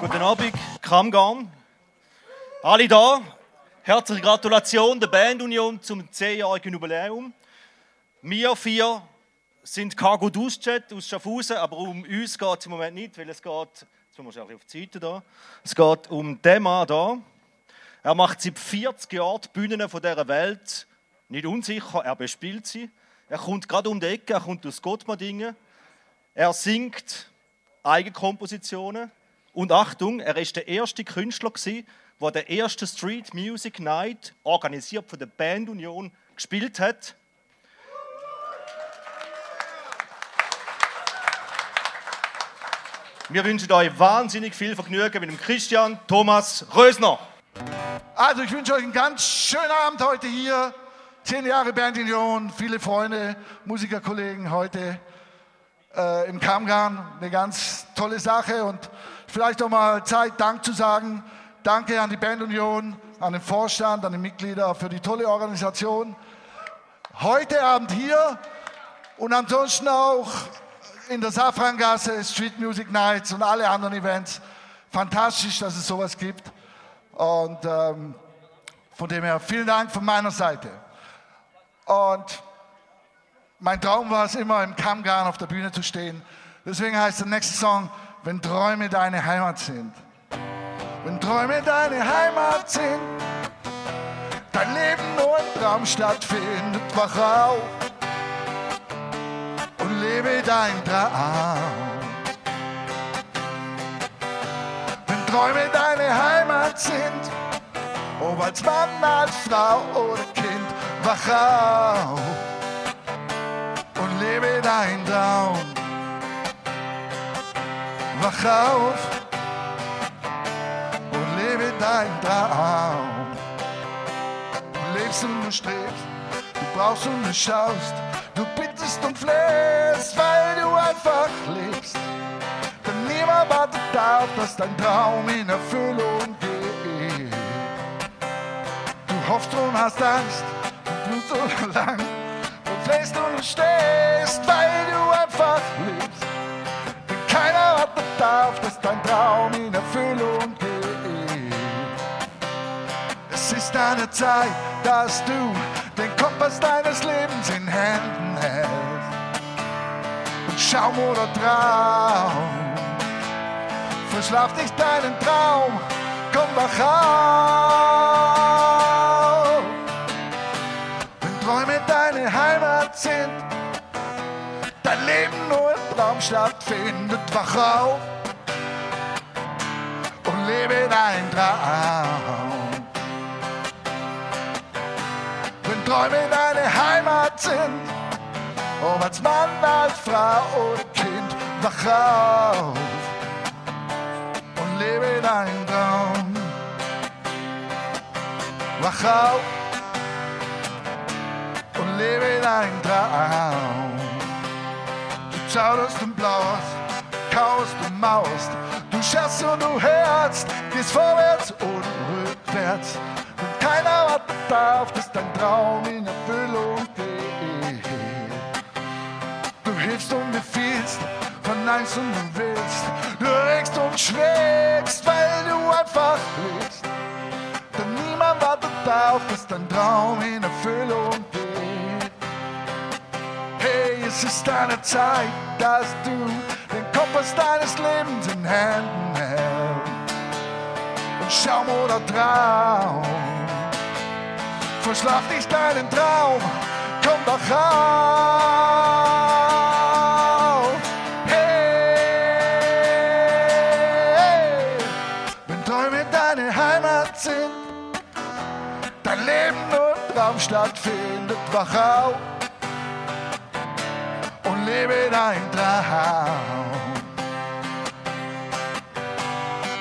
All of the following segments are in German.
Guten Abend, Kramgarn. Alle da. Herzliche Gratulation der Bandunion zum 10-jährigen Jubiläum. Wir vier sind Cargo Duschjet aus Schaffhausen, aber um uns geht es im Moment nicht, weil es geht, jetzt müssen wir auf die Seite da, es geht um den Mann da. Er macht seit 40 Jahren die Bühnen von dieser Welt nicht unsicher, er bespielt sie. Er kommt gerade um die Ecke, er kommt aus Gottmardingen. Er singt Eigenkompositionen. Und Achtung, er ist der erste Künstler, der der erste Street Music Night, organisiert von der Bandunion, gespielt hat. Wir wünschen euch wahnsinnig viel Vergnügen mit dem Christian Thomas Rösner. Also ich wünsche euch einen ganz schönen Abend heute hier. Zehn Jahre Bandunion, viele Freunde, Musikerkollegen heute äh, im Kamgarn. Eine ganz tolle Sache und vielleicht auch mal Zeit, Dank zu sagen. Danke an die Bandunion, an den Vorstand, an die Mitglieder für die tolle Organisation. Heute Abend hier und ansonsten auch in der Safrangasse, Street Music Nights und alle anderen Events. Fantastisch, dass es sowas gibt. Und ähm, von dem her vielen Dank von meiner Seite. Und mein Traum war es immer, im Kammgarn auf der Bühne zu stehen. Deswegen heißt der nächste Song, wenn Träume deine Heimat sind. Wenn Träume deine Heimat sind, dein Leben nur im Traum stattfindet, wach auf und lebe dein Traum. Wenn Träume deine Heimat sind, ob als Mann, als Frau oder Kind, wach auf und lebe dein Traum. Wach auf und lebe dein Traum. Du lebst und du strebst, du brauchst und du schaust, du bittest und flehst, weil du einfach lebst. Denn niemand wartet darauf, dass dein Traum in Erfüllung geht. Du hoffst und hast Angst, und so lang, du flehst und du stehst, Es ist eine Zeit, dass du den Kompass deines Lebens in Händen hältst. Und Schaum oder Traum, verschlaf nicht deinen Traum, komm wach auf. Wenn Träume deine Heimat sind, dein Leben nur im Traum stattfindet, wach auf und lebe dein Traum. Träume deine Heimat sind, ob als Mann, als Frau oder Kind, wach auf und lebe dein Traum. Wach auf und lebe dein Traum. Du zauderst und blauerst, kaust und maust, du schaust und du hörst, gehst vorwärts und rückwärts. Darauf, dass dein Traum in Erfüllung geht. Du hilfst und befiehlst, verneigst und du willst, du regst und schlägst, weil du einfach lebst. Denn niemand wartet darauf, dass dein Traum in Erfüllung geht. Hey, es ist deine Zeit, dass du den Kompass deines Lebens in Händen hältst. Und Schaum oder Traum, verschlaf nicht deinen Traum, komm doch auf. Hey, wenn Träume deine Heimat sind, dein Leben im Traum stattfindet, wach auf und lebe dein Traum.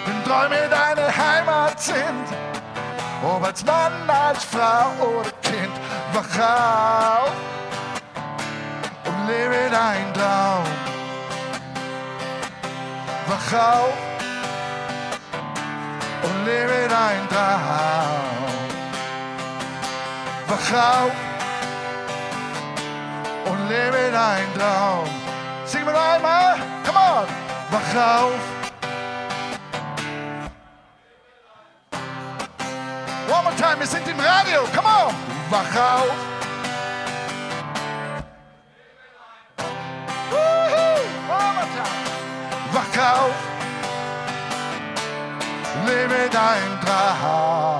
Wenn Träume deine Heimat sind, als Mann, als Frau oder Kind, wach auf und lebe dein Traum. Wach auf und lebe dein Traum. Wach auf und lebe dein Traum. Sing mal einmal, come on. Wach auf time, wir sind im Radio. Come on. Wach auf. Wach auf. Lebe dein Traum.